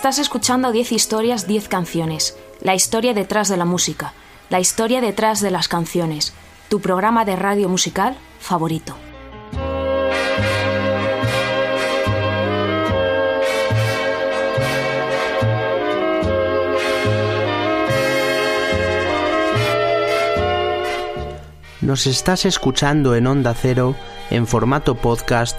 Estás escuchando 10 historias, 10 canciones. La historia detrás de la música. La historia detrás de las canciones. Tu programa de radio musical favorito. Nos estás escuchando en Onda Cero en formato podcast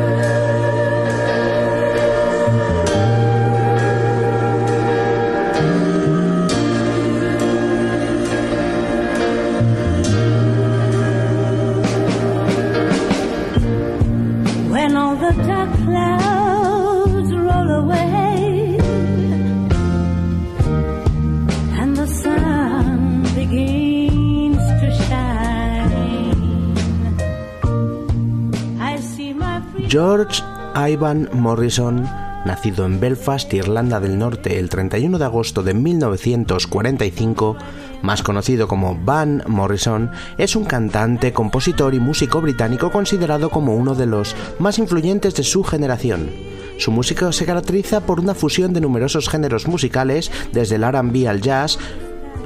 George Ivan Morrison, nacido en Belfast, Irlanda del Norte, el 31 de agosto de 1945, más conocido como Van Morrison, es un cantante, compositor y músico británico considerado como uno de los más influyentes de su generación. Su música se caracteriza por una fusión de numerosos géneros musicales, desde el RB al jazz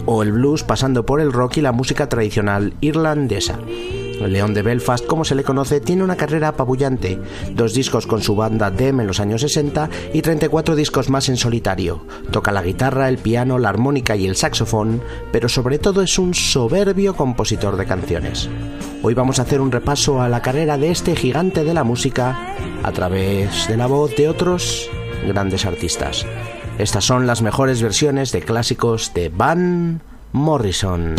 o el blues, pasando por el rock y la música tradicional irlandesa. El León de Belfast, como se le conoce, tiene una carrera apabullante, dos discos con su banda Dem en los años 60 y 34 discos más en solitario. Toca la guitarra, el piano, la armónica y el saxofón, pero sobre todo es un soberbio compositor de canciones. Hoy vamos a hacer un repaso a la carrera de este gigante de la música a través de la voz de otros grandes artistas. Estas son las mejores versiones de clásicos de Van Morrison.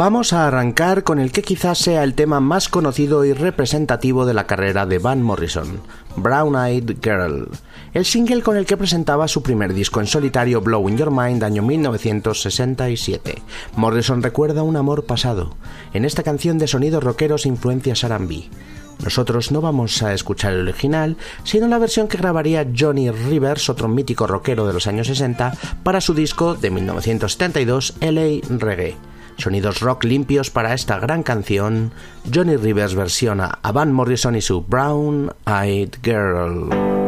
Vamos a arrancar con el que quizás sea el tema más conocido y representativo de la carrera de Van Morrison, Brown Eyed Girl, el single con el que presentaba su primer disco en solitario Blowing Your Mind año 1967. Morrison recuerda un amor pasado, en esta canción de sonidos rockeros e influencias R&B. Nosotros no vamos a escuchar el original, sino la versión que grabaría Johnny Rivers, otro mítico rockero de los años 60, para su disco de 1972, LA Reggae. Sonidos rock limpios para esta gran canción, Johnny Rivers versiona a Van Morrison y su Brown Eyed Girl.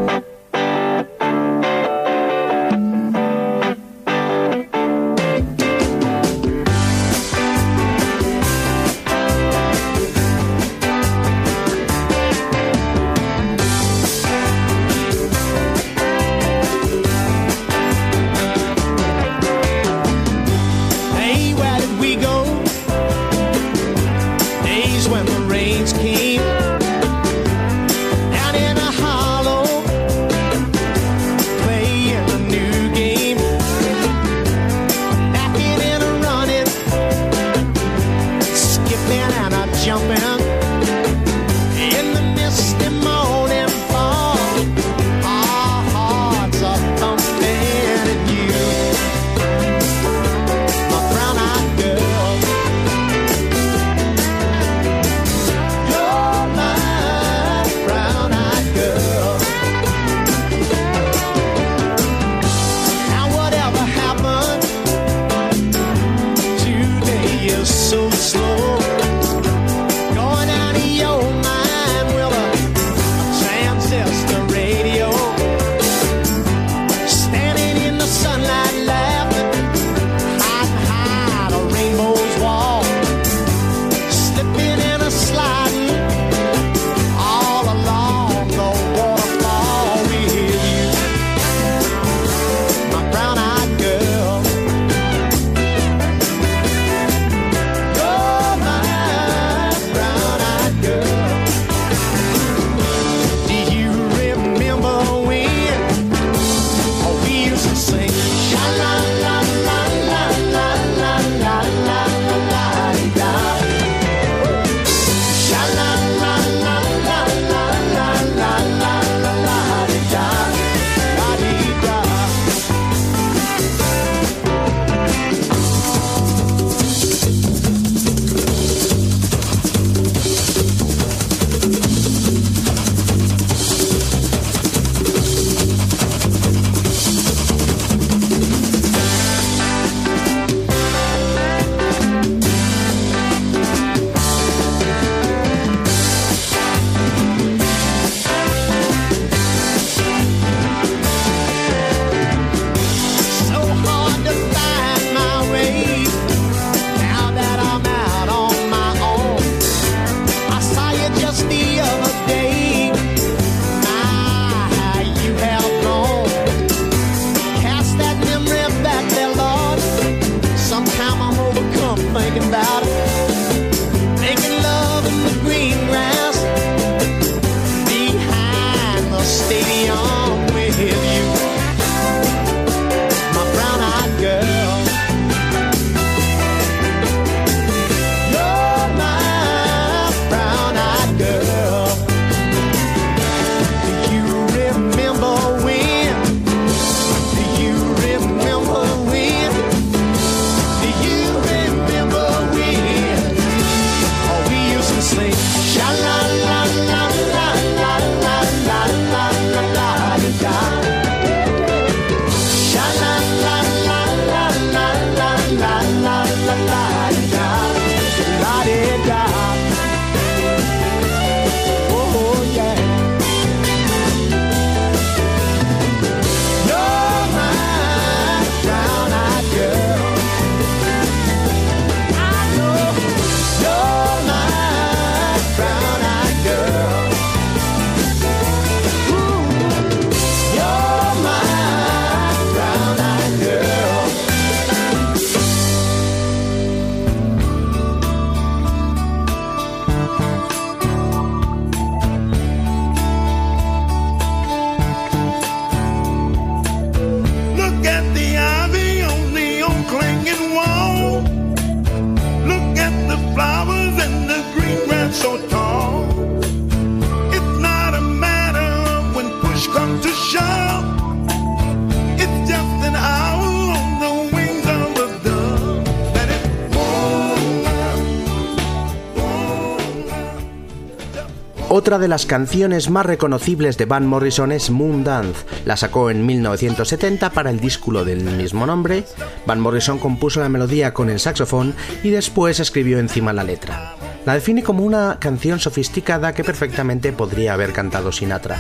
Otra de las canciones más reconocibles de Van Morrison es Moon Dance. La sacó en 1970 para el disco del mismo nombre. Van Morrison compuso la melodía con el saxofón y después escribió encima la letra. La define como una canción sofisticada que perfectamente podría haber cantado Sinatra.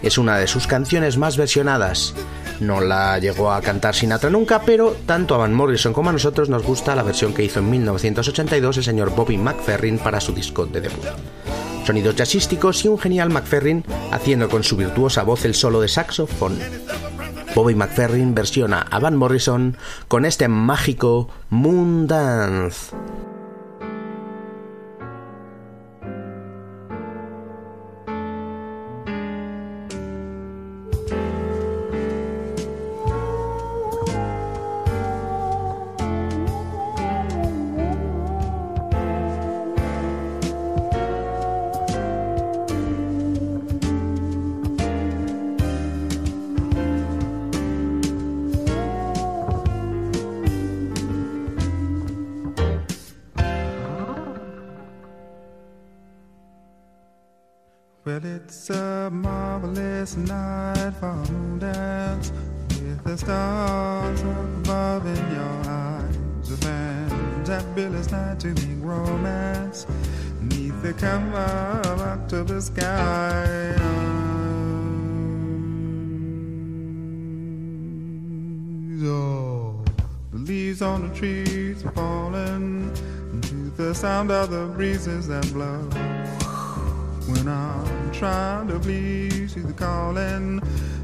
Es una de sus canciones más versionadas. No la llegó a cantar Sinatra nunca, pero tanto a Van Morrison como a nosotros nos gusta la versión que hizo en 1982 el señor Bobby McFerrin para su disco de debut sonidos jazzísticos y un genial McFerrin haciendo con su virtuosa voz el solo de saxofón. Bobby McFerrin versiona a Van Morrison con este mágico Moon Dance. The breezes that blow. When I'm trying to please you, the calling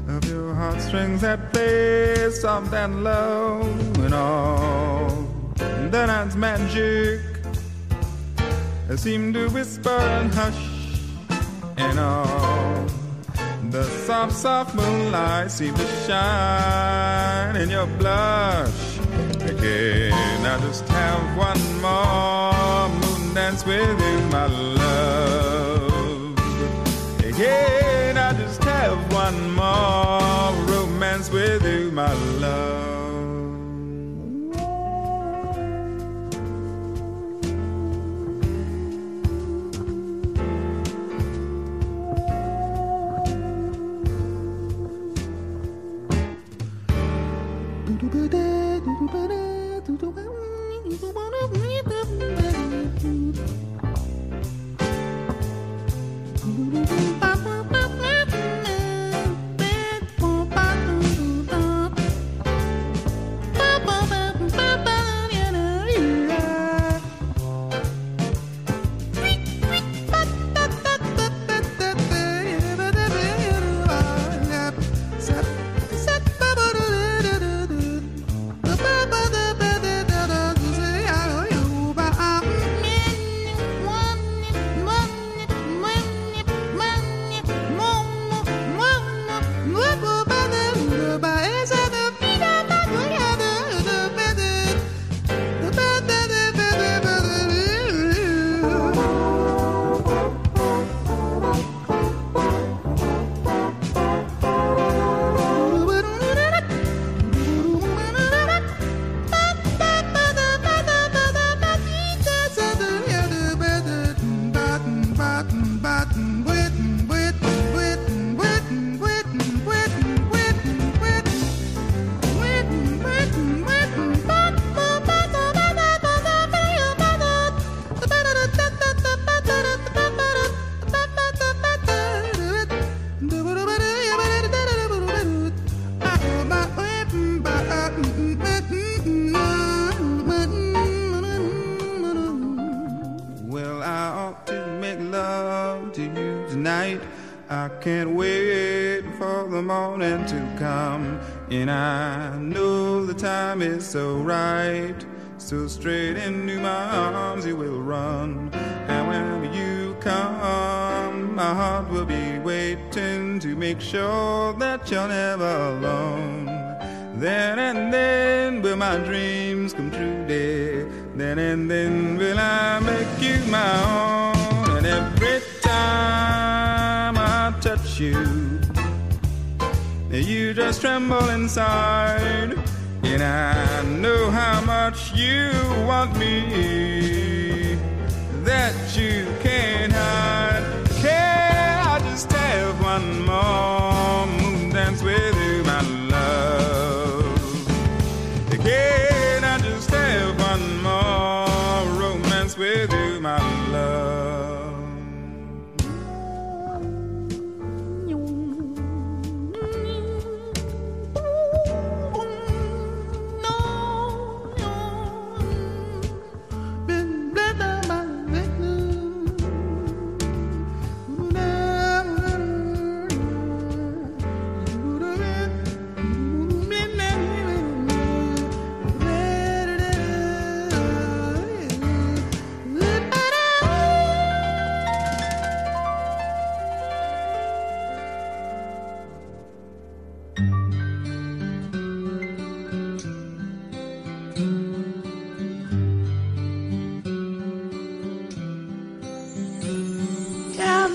of your heartstrings that play soft and low, and all the night's magic seem to whisper and hush, and all the soft, soft moonlight seem to shine in your blush. Can I just have one more dance with you, my love? Can I just have one more romance with you, my love? So straight into my arms you will run. And when you come, my heart will be waiting to make sure that you're never alone. Then and then will my dreams come true, dear. Then and then will I make you my own. And every time I touch you, you just tremble inside. And I how much you want me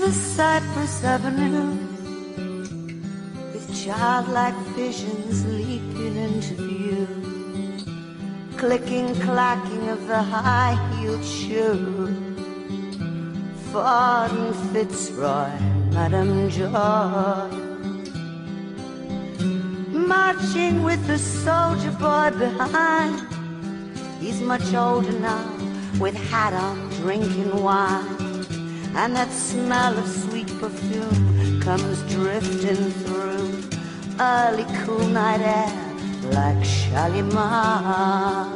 the Cypress Avenue with childlike visions leaping into view. Clicking, clacking of the high heeled shoe. And Fitzroy, Madame Joy. Marching with the soldier boy behind. He's much older now, with hat on, drinking wine. And that smell of sweet perfume comes drifting through like Shalimar.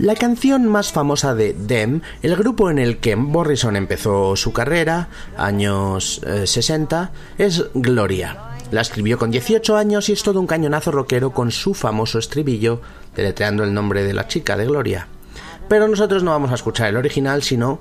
La canción más famosa de Them, el grupo en el que Morrison empezó su carrera, años eh, 60, es Gloria. La escribió con 18 años y es todo un cañonazo rockero con su famoso estribillo, deletreando el nombre de la chica de Gloria. Pero nosotros no vamos a escuchar el original, sino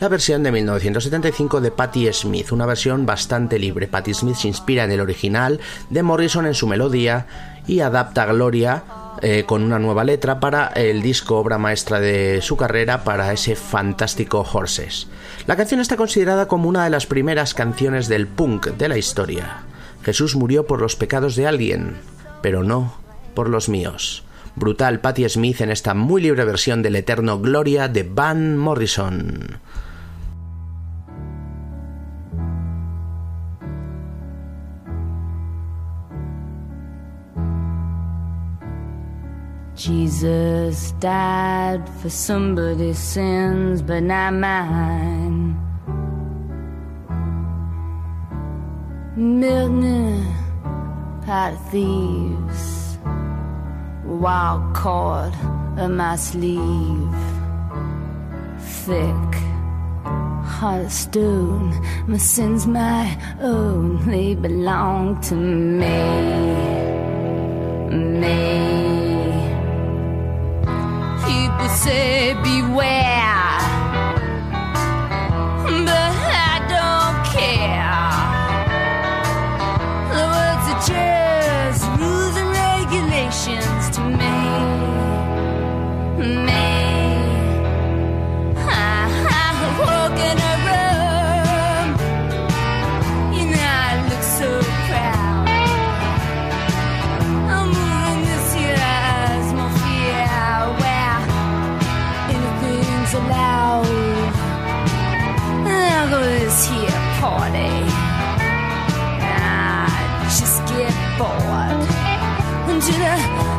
la versión de 1975 de Patti Smith, una versión bastante libre. Patti Smith se inspira en el original de Morrison en su melodía y adapta Gloria eh, con una nueva letra para el disco obra maestra de su carrera para ese fantástico Horses. La canción está considerada como una de las primeras canciones del punk de la historia. Jesús murió por los pecados de alguien, pero no por los míos. Brutal Patti Smith en esta muy libre versión del eterno Gloria de Van Morrison. Jesus died for somebody's sins, but not mine. Wild cord in my sleeve, thick, heart stone. My sins, my own, they belong to me, me. People say beware,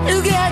I look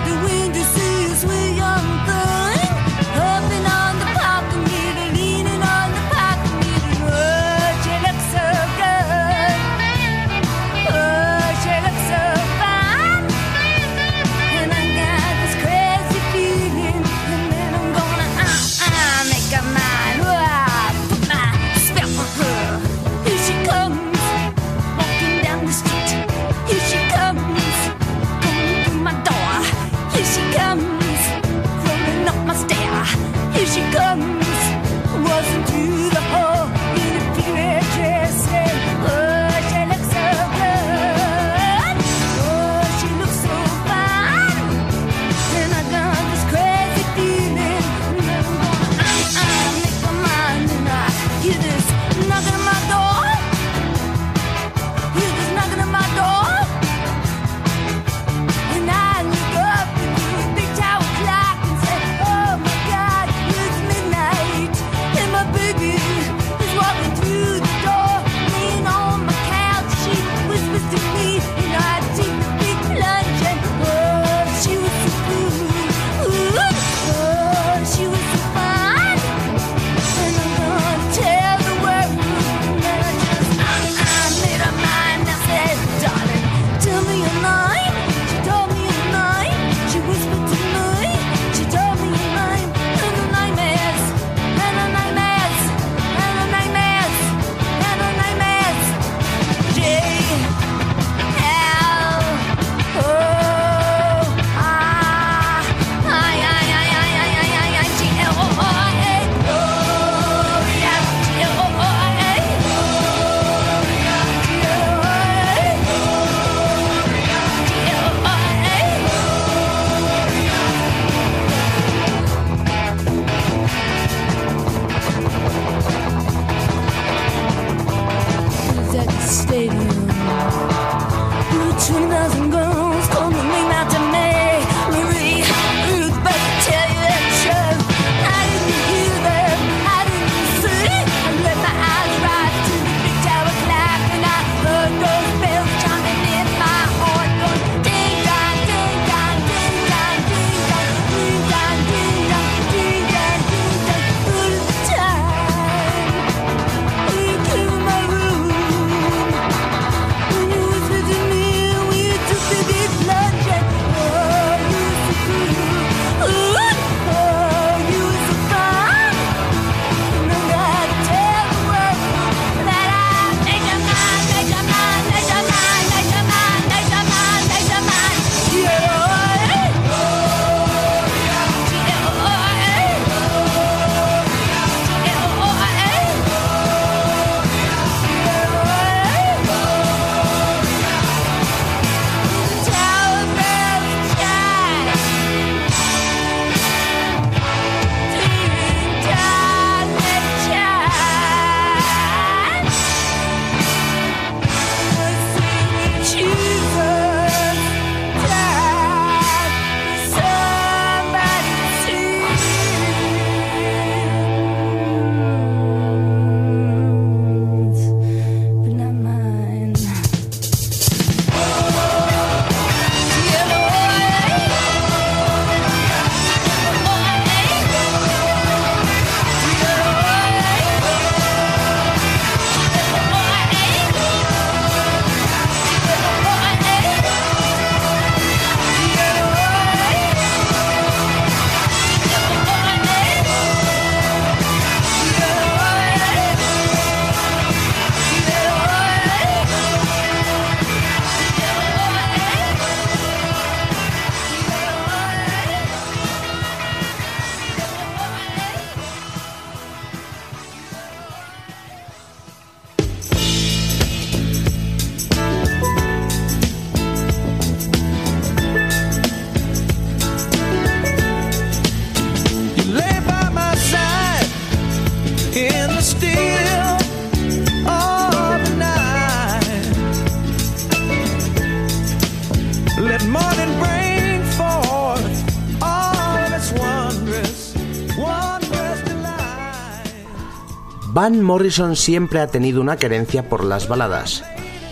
Van Morrison siempre ha tenido una querencia por las baladas,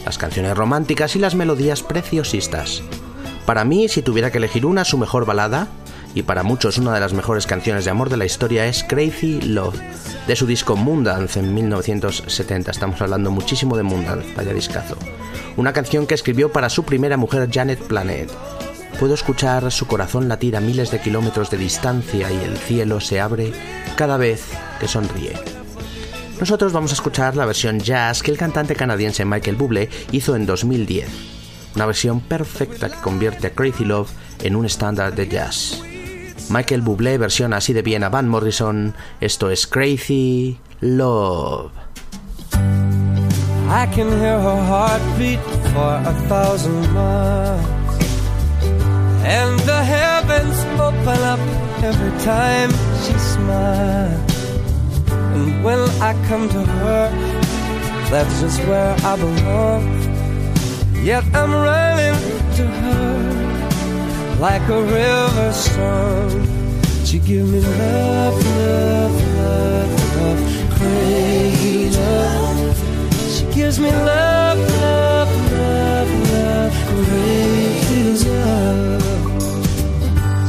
las canciones románticas y las melodías preciosistas. Para mí, si tuviera que elegir una, su mejor balada, y para muchos una de las mejores canciones de amor de la historia, es Crazy Love, de su disco Moondance en 1970. Estamos hablando muchísimo de Moondance, vaya discazo. Una canción que escribió para su primera mujer, Janet Planet. Puedo escuchar su corazón latir a miles de kilómetros de distancia y el cielo se abre cada vez que sonríe. Nosotros vamos a escuchar la versión jazz que el cantante canadiense Michael Bublé hizo en 2010. Una versión perfecta que convierte a Crazy Love en un estándar de jazz. Michael Bublé versiona así de bien a Van Morrison. Esto es Crazy Love. I can hear her heartbeat for a thousand miles. And the heavens open up every time she smiles. And when I come to her, that's just where I belong. Yet I'm running to her like a river song. She give me love, love, love, love, crazy love. She gives me love, love, love, love, crazy love.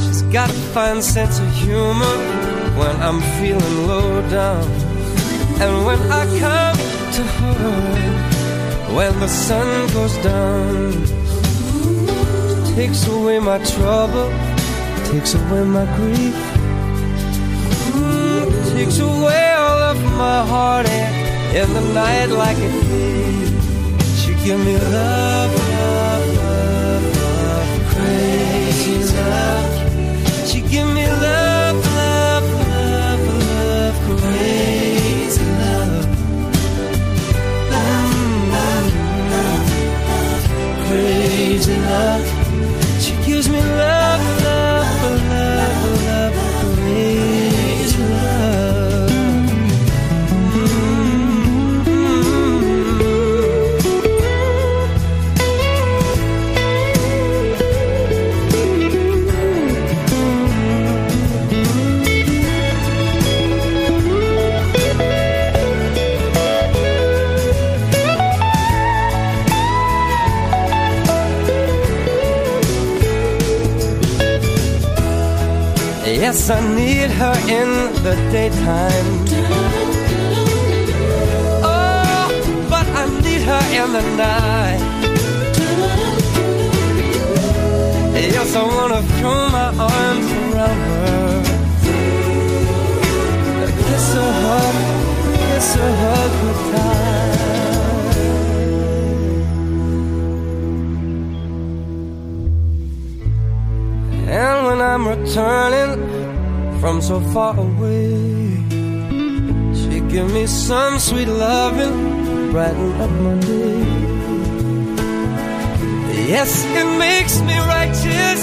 She's got a fine sense of humor when I'm feeling low down. And when I come to her, when the sun goes down, takes away my trouble, takes away my grief, takes away all of my heartache in the night like a thief. She give me love, love, love, love, crazy love. She give me love, love, Crazy love. She gives me love, love, Yes, I need her in the daytime. Oh, but I need her in the night. Yes, I wanna throw my arms around her. Kiss her, hug, kiss her, hug tight. And when I'm returning from so far away, she give me some sweet loving, brighten up my day. Yes, it makes me righteous,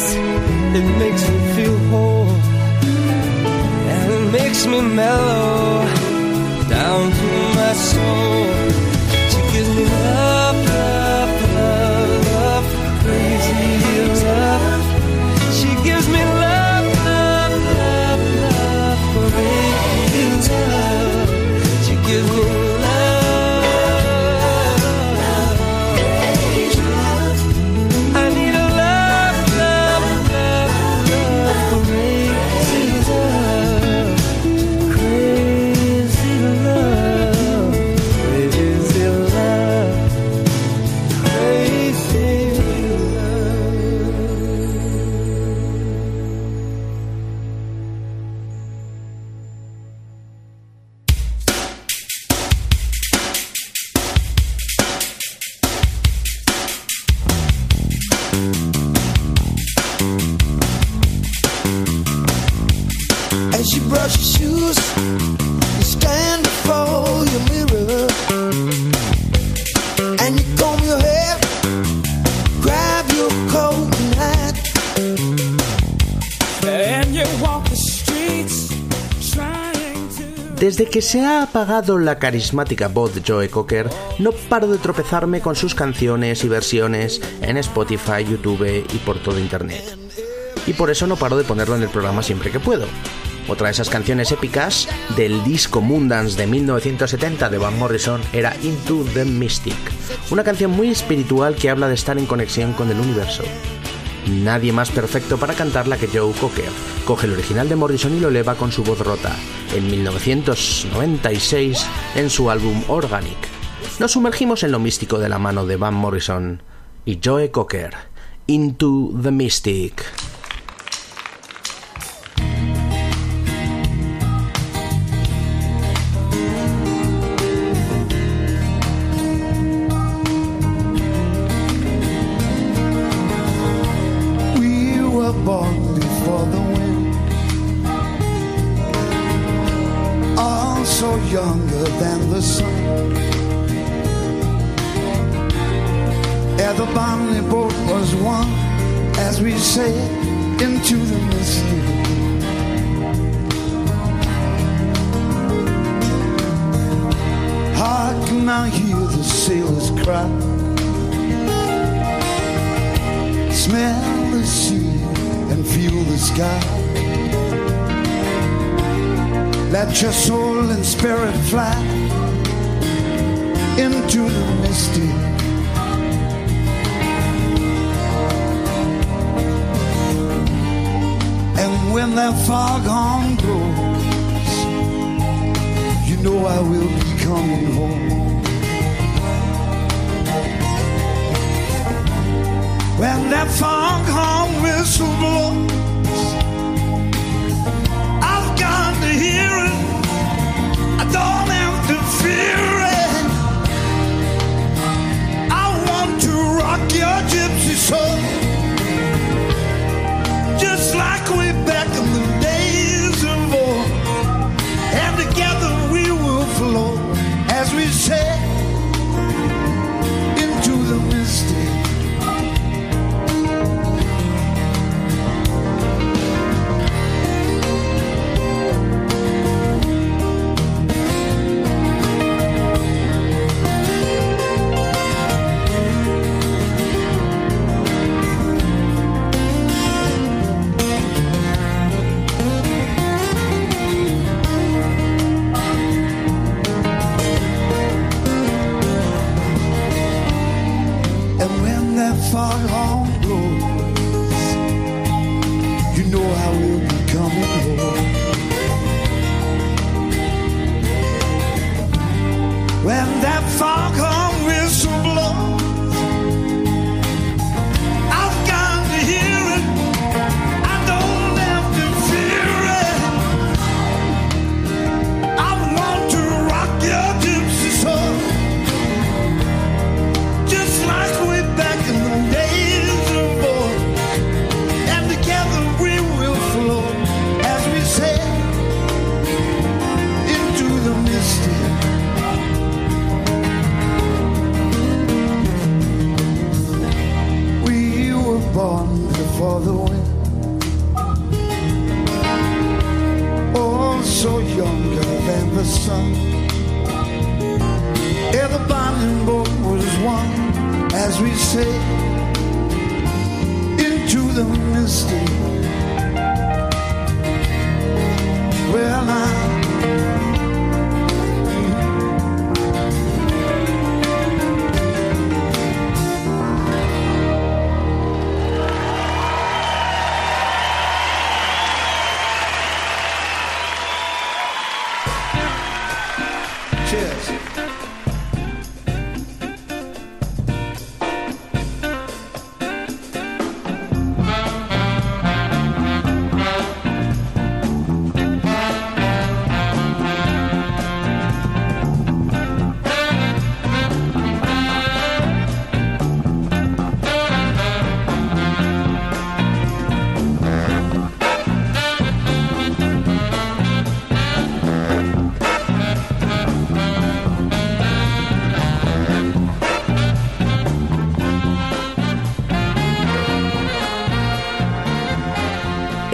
it makes me feel whole, and it makes me mellow down to my soul. Desde que se ha apagado la carismática voz de Joe Cocker, no paro de tropezarme con sus canciones y versiones en Spotify, YouTube y por todo Internet. Y por eso no paro de ponerlo en el programa siempre que puedo. Otra de esas canciones épicas del disco Moondance de 1970 de Van Morrison era Into the Mystic, una canción muy espiritual que habla de estar en conexión con el universo. Nadie más perfecto para cantarla que Joe Cocker. Coge el original de Morrison y lo eleva con su voz rota, en 1996 en su álbum Organic. Nos sumergimos en lo místico de la mano de Van Morrison y Joe Cocker. Into the Mystic.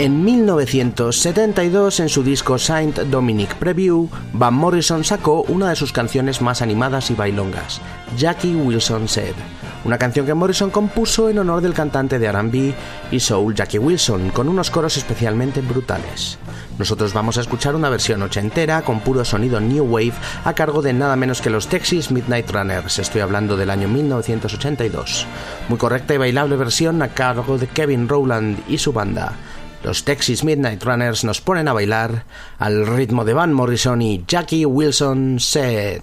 En 1972, en su disco Saint Dominic Preview, Van Morrison sacó una de sus canciones más animadas y bailongas, Jackie Wilson Said, una canción que Morrison compuso en honor del cantante de R&B y soul Jackie Wilson, con unos coros especialmente brutales. Nosotros vamos a escuchar una versión ochentera con puro sonido New Wave a cargo de nada menos que los Texas Midnight Runners, estoy hablando del año 1982. Muy correcta y bailable versión a cargo de Kevin Rowland y su banda. Los Texas Midnight Runners nos ponen a bailar al ritmo de Van Morrison y Jackie Wilson Said.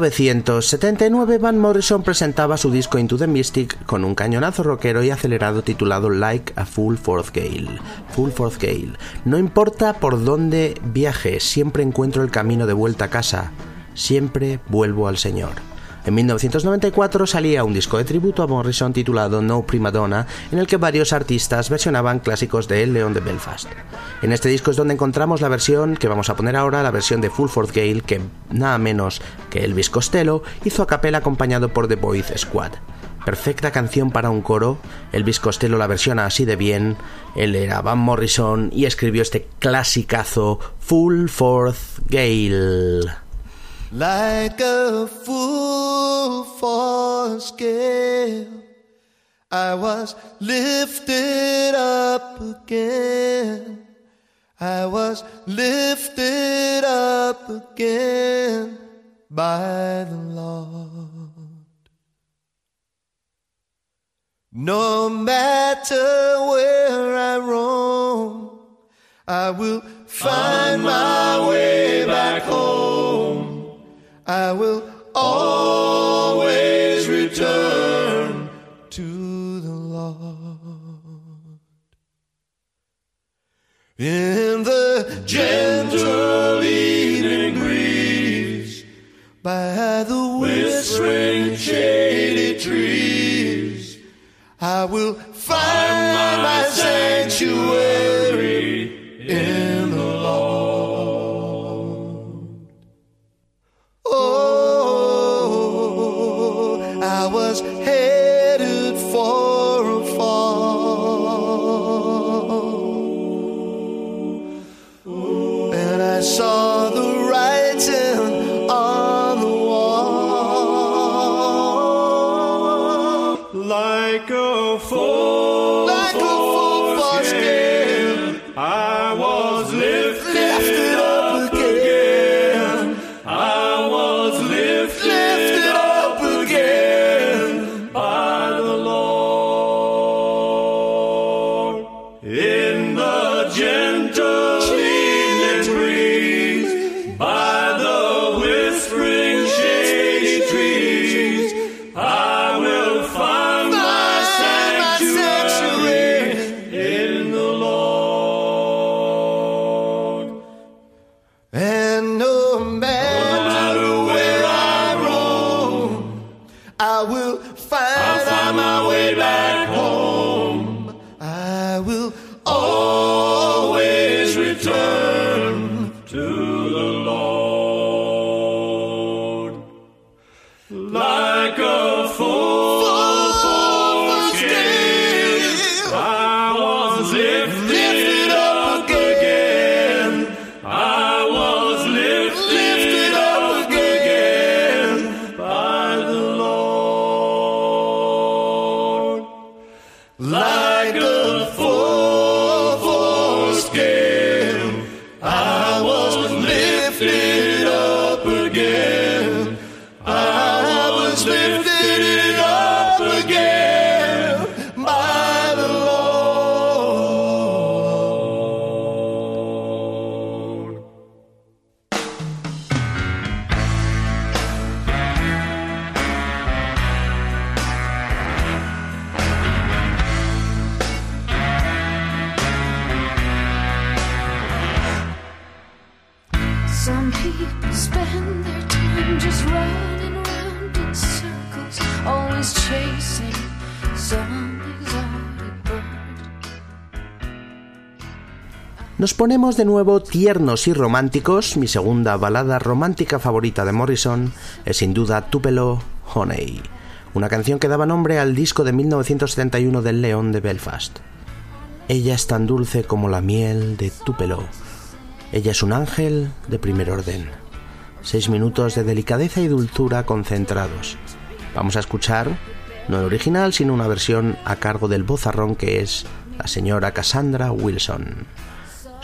1979 Van Morrison presentaba su disco Into the Mystic con un cañonazo rockero y acelerado titulado Like a Full Fourth Gale. Full Fourth Gale. No importa por dónde viaje, siempre encuentro el camino de vuelta a casa. Siempre vuelvo al Señor. En 1994 salía un disco de tributo a Morrison titulado No Prima Donna, en el que varios artistas versionaban clásicos de El León de Belfast. En este disco es donde encontramos la versión que vamos a poner ahora, la versión de Full Fourth Gale, que nada menos que Elvis Costello hizo a capela acompañado por The Boys Squad. Perfecta canción para un coro, Elvis Costello la versiona así de bien, él era Van Morrison y escribió este clasicazo Full Fourth Gale. Like a full force gale. I was lifted up again. I was lifted up again by the Lord. No matter where I roam, I will find my way back home. I will always return to the Lord. In the gentle evening breeze, by the whispering shady trees, I will Like ponemos de nuevo tiernos y románticos. Mi segunda balada romántica favorita de Morrison es sin duda Tupelo Honey, una canción que daba nombre al disco de 1971 del León de Belfast. Ella es tan dulce como la miel de Tupelo. Ella es un ángel de primer orden. Seis minutos de delicadeza y dulzura concentrados. Vamos a escuchar no el original, sino una versión a cargo del bozarrón que es la señora Cassandra Wilson.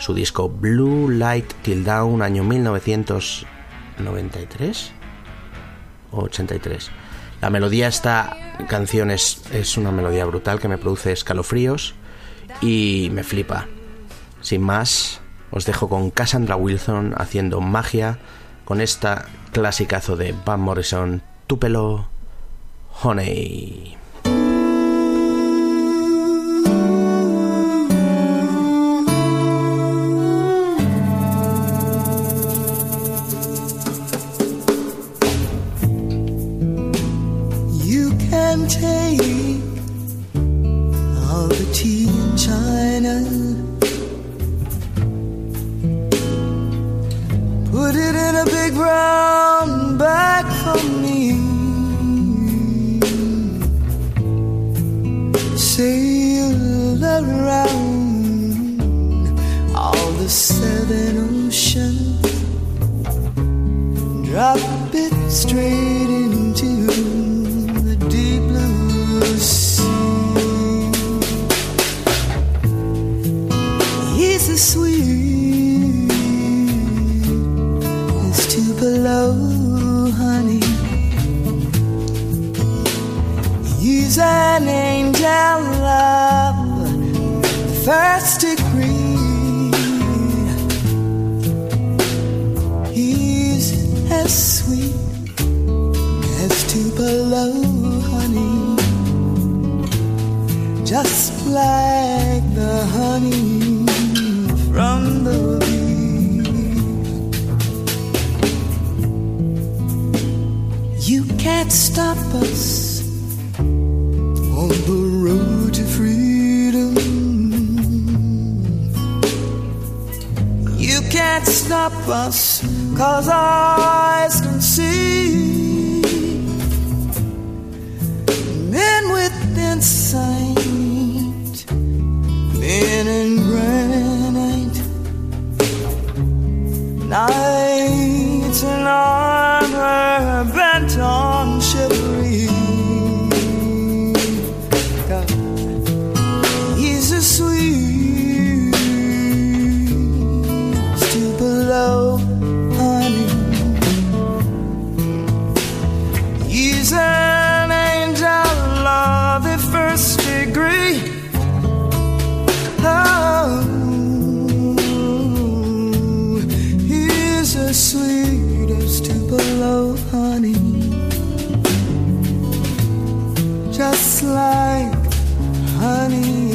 Su disco Blue Light Till Down, año 1993 o 83. La melodía esta canción es, es una melodía brutal que me produce escalofríos y me flipa. Sin más, os dejo con Cassandra Wilson haciendo magia con esta clasicazo de Van Morrison, Tupelo Honey. Take all the tea in China, put it in a big brown bag for me. Sail around. All the seven oceans, drop it straight first degree. He's as sweet as Tupelo honey, just like the honey from the bee. You can't stop us stop us, cause our eyes can see. Men with insight, men in granite, knights in armor he's as sweet as Tupelo honey. Just like honey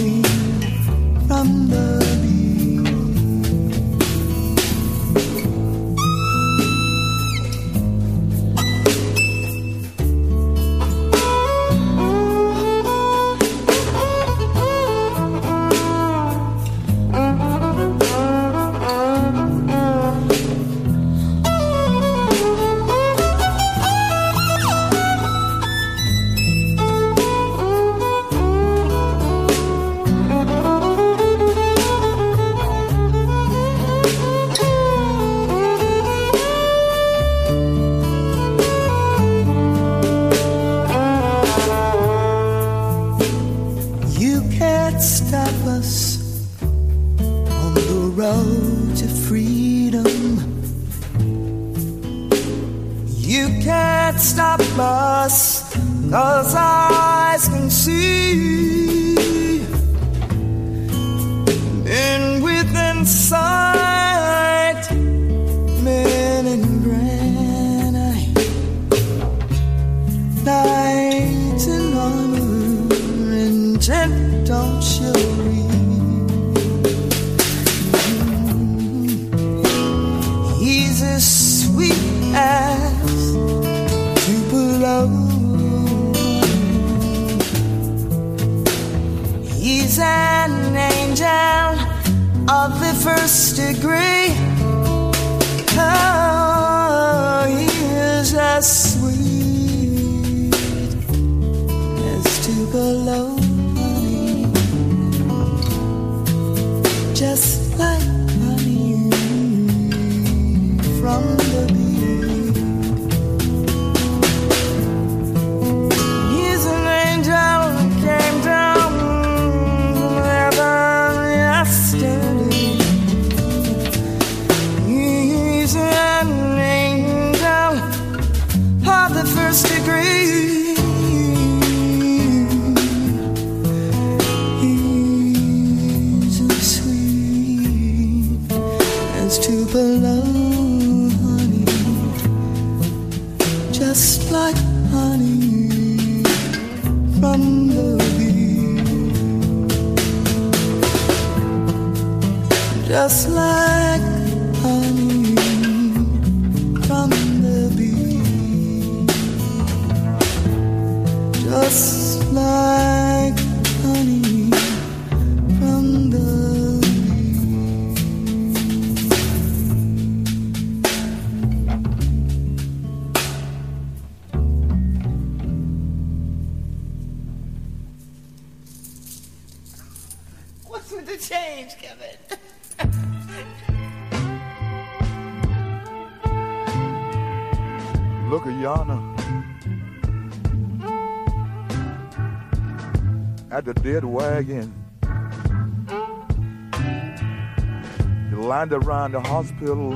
lined around the hospital.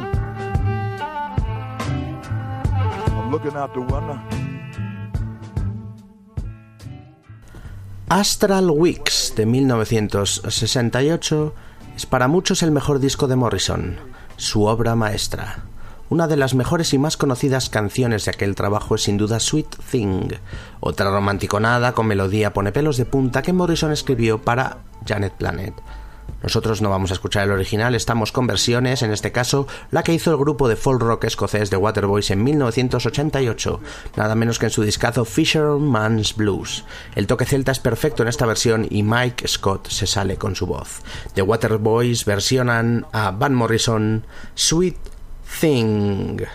I'm looking out the window. Astral Weeks de 1968 es para muchos el mejor disco de Morrison, su obra maestra. Una de las mejores y más conocidas canciones de aquel trabajo es sin duda Sweet Thing, otra romanticonada con melodía pone pelos de punta que Morrison escribió para Janet Planet. Nosotros no vamos a escuchar el original, estamos con versiones, en este caso la que hizo el grupo de folk rock escocés The Waterboys en 1988, nada menos que en su discazo Fisherman's Blues. El toque celta es perfecto en esta versión y Mike Scott se sale con su voz. The Waterboys versionan a Van Morrison Sweet Thing.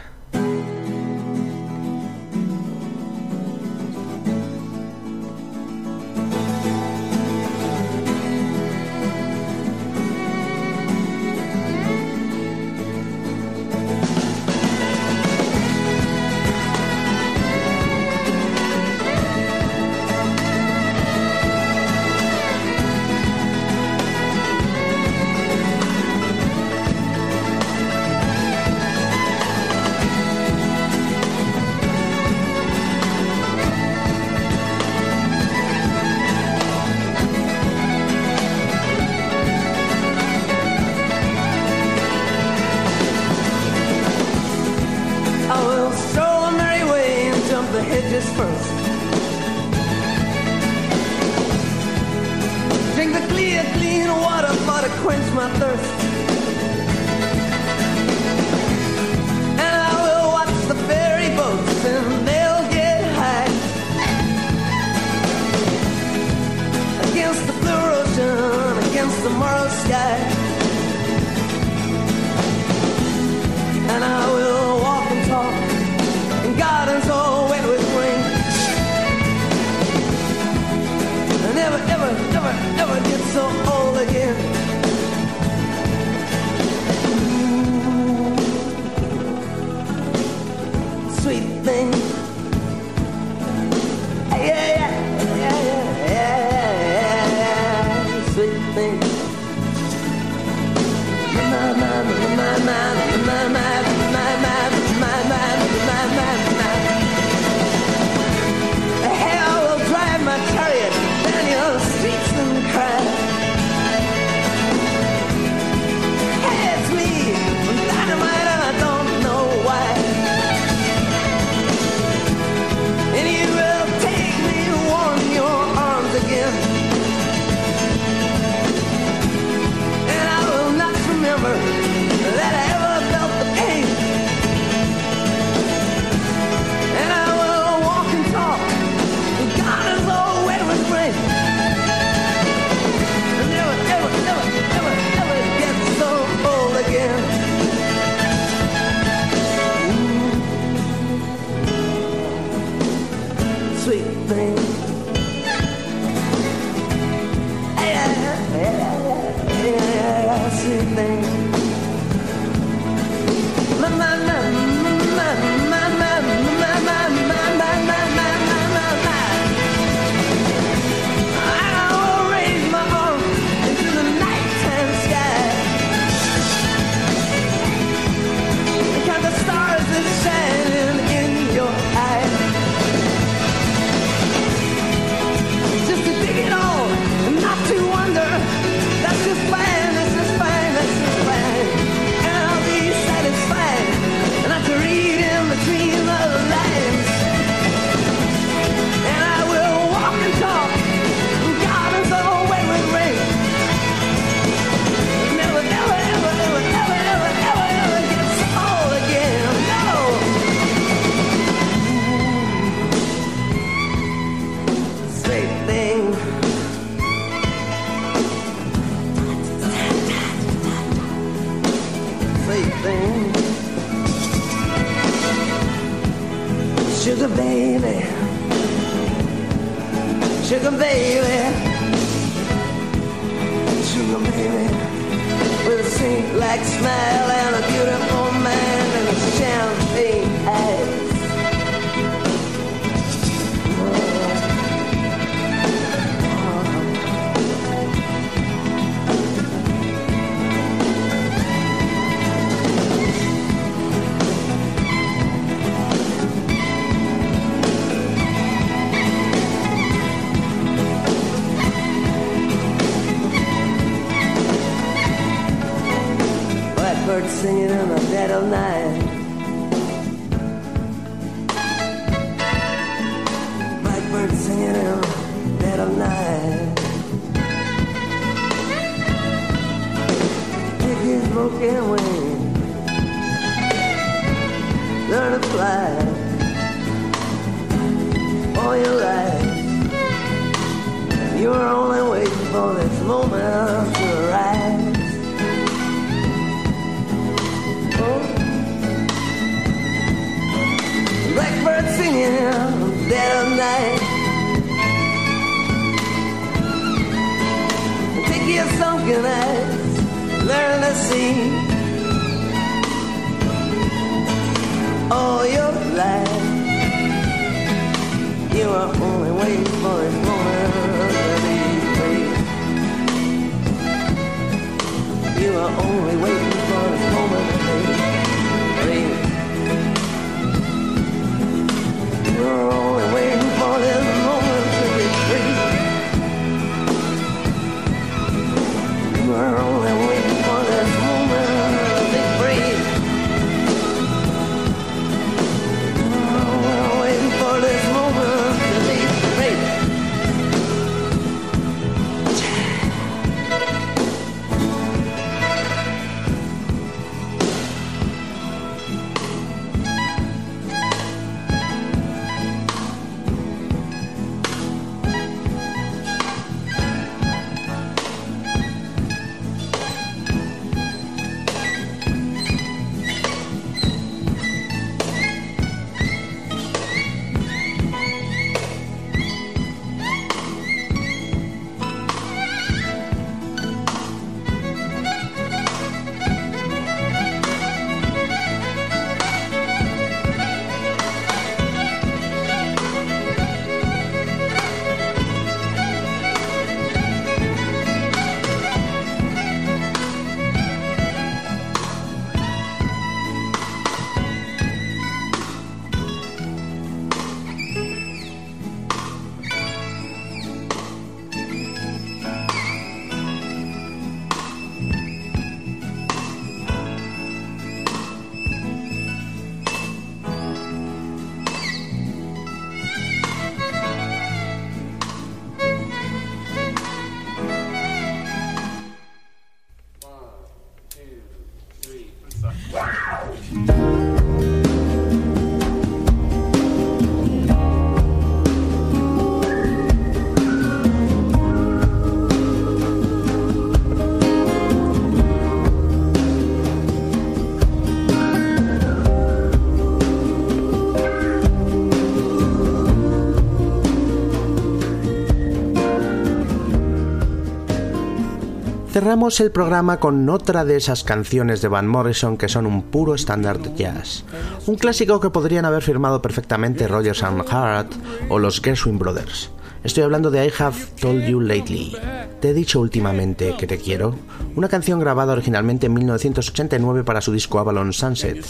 Cerramos el programa con otra de esas canciones de Van Morrison que son un puro estándar de jazz. Un clásico que podrían haber firmado perfectamente Rogers and Hart o los Gershwin Brothers. Estoy hablando de I Have Told You Lately. Te he dicho últimamente que te quiero. Una canción grabada originalmente en 1989 para su disco Avalon Sunset,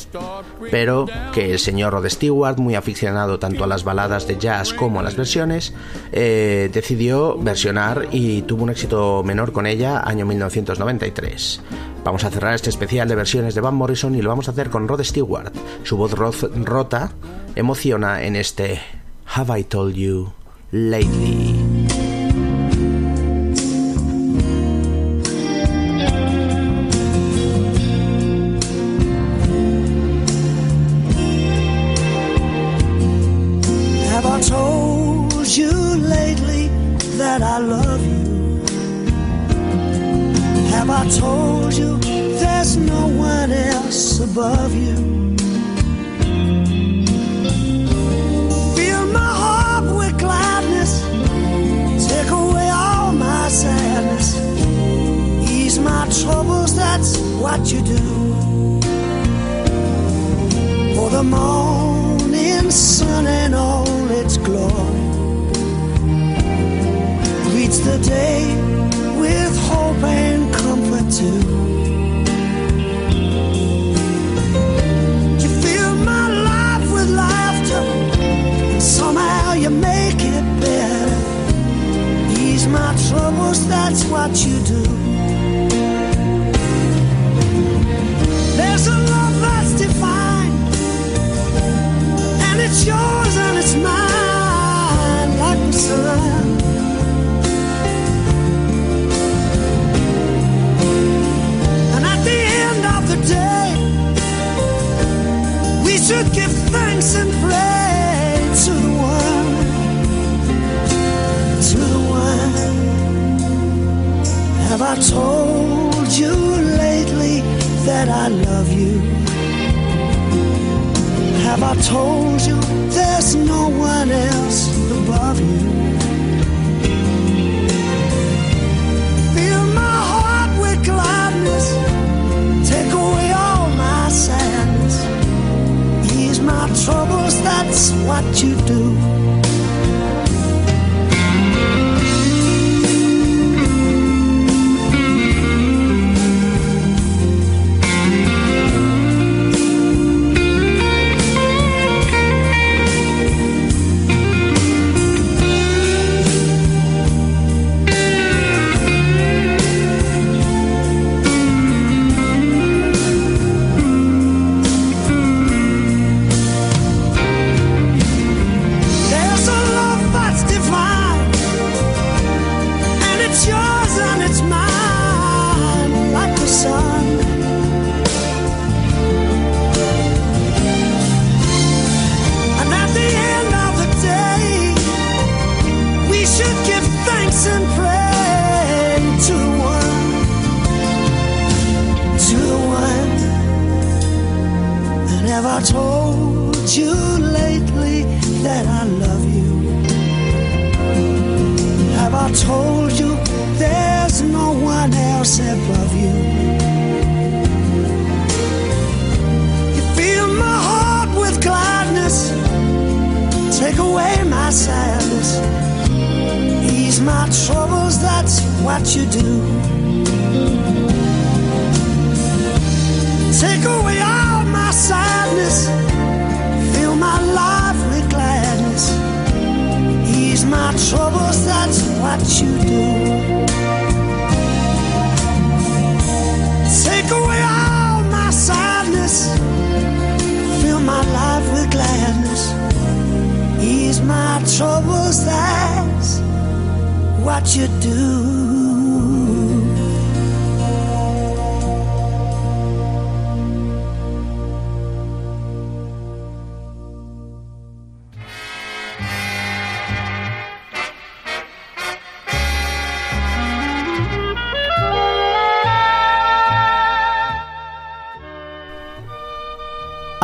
pero que el señor Rod Stewart, muy aficionado tanto a las baladas de jazz como a las versiones, eh, decidió versionar y tuvo un éxito menor con ella año 1993. Vamos a cerrar este especial de versiones de Van Morrison y lo vamos a hacer con Rod Stewart. Su voz rota emociona en este Have I Told You Lately.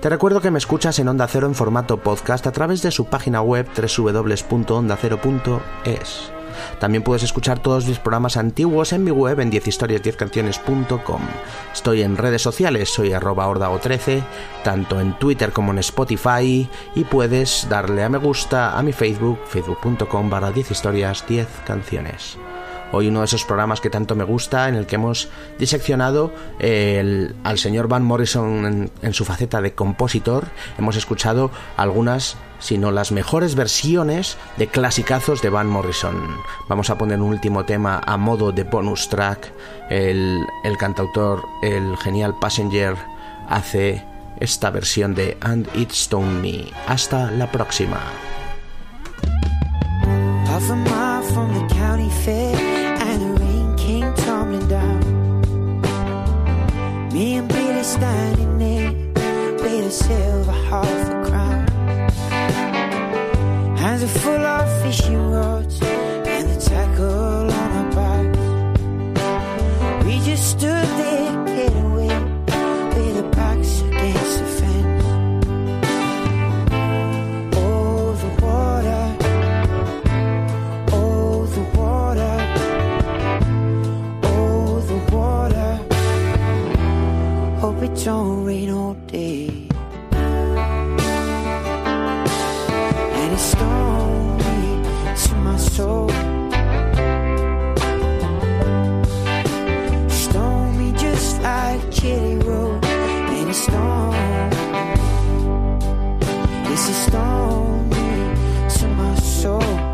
Te recuerdo que me escuchas en Onda Cero en formato podcast a través de su página web www.ondacero.es. También puedes escuchar todos mis programas antiguos en mi web en 10historias10canciones.com. Estoy en redes sociales, soy arroba ordago13, tanto en Twitter como en Spotify y puedes darle a me gusta a mi Facebook, facebook.com barra 10 historias 10 canciones. Hoy uno de esos programas que tanto me gusta, en el que hemos diseccionado al señor Van Morrison en, su faceta de compositor. Hemos escuchado algunas, si no las mejores versiones de clasicazos de Van Morrison. Vamos a poner un último tema a modo de bonus track. El, el cantautor, el genial Passenger, hace esta versión de And It Stone Me. Hasta la próxima. Standing there, with a silver half a crown. Hands are full of fishing rods, and the tackle don't rain all day. And it's only to my soul. Stone me just like Kitty Rowe. And it's stone. It's a stone to my soul.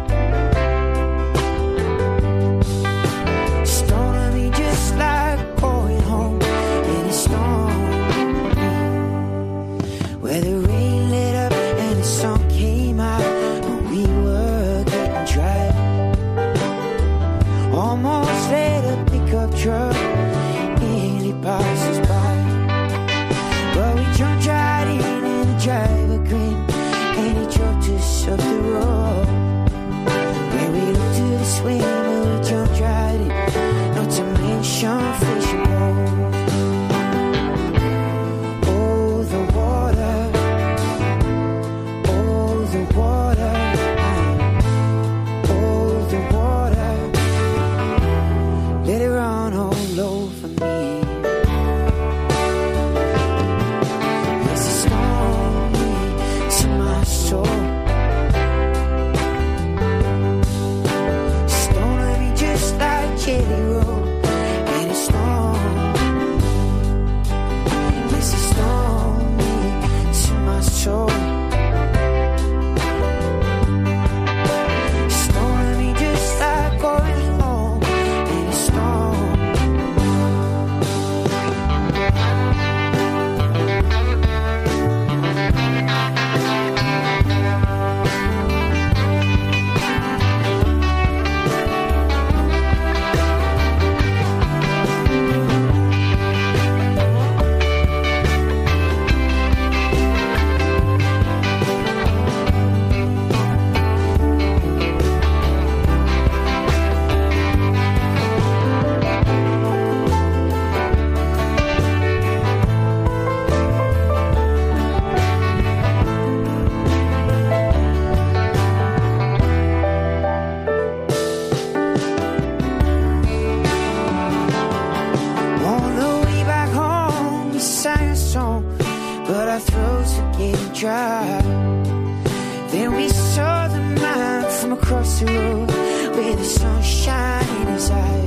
Then we saw the man from across the road with the sunshine in his eyes.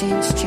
Change.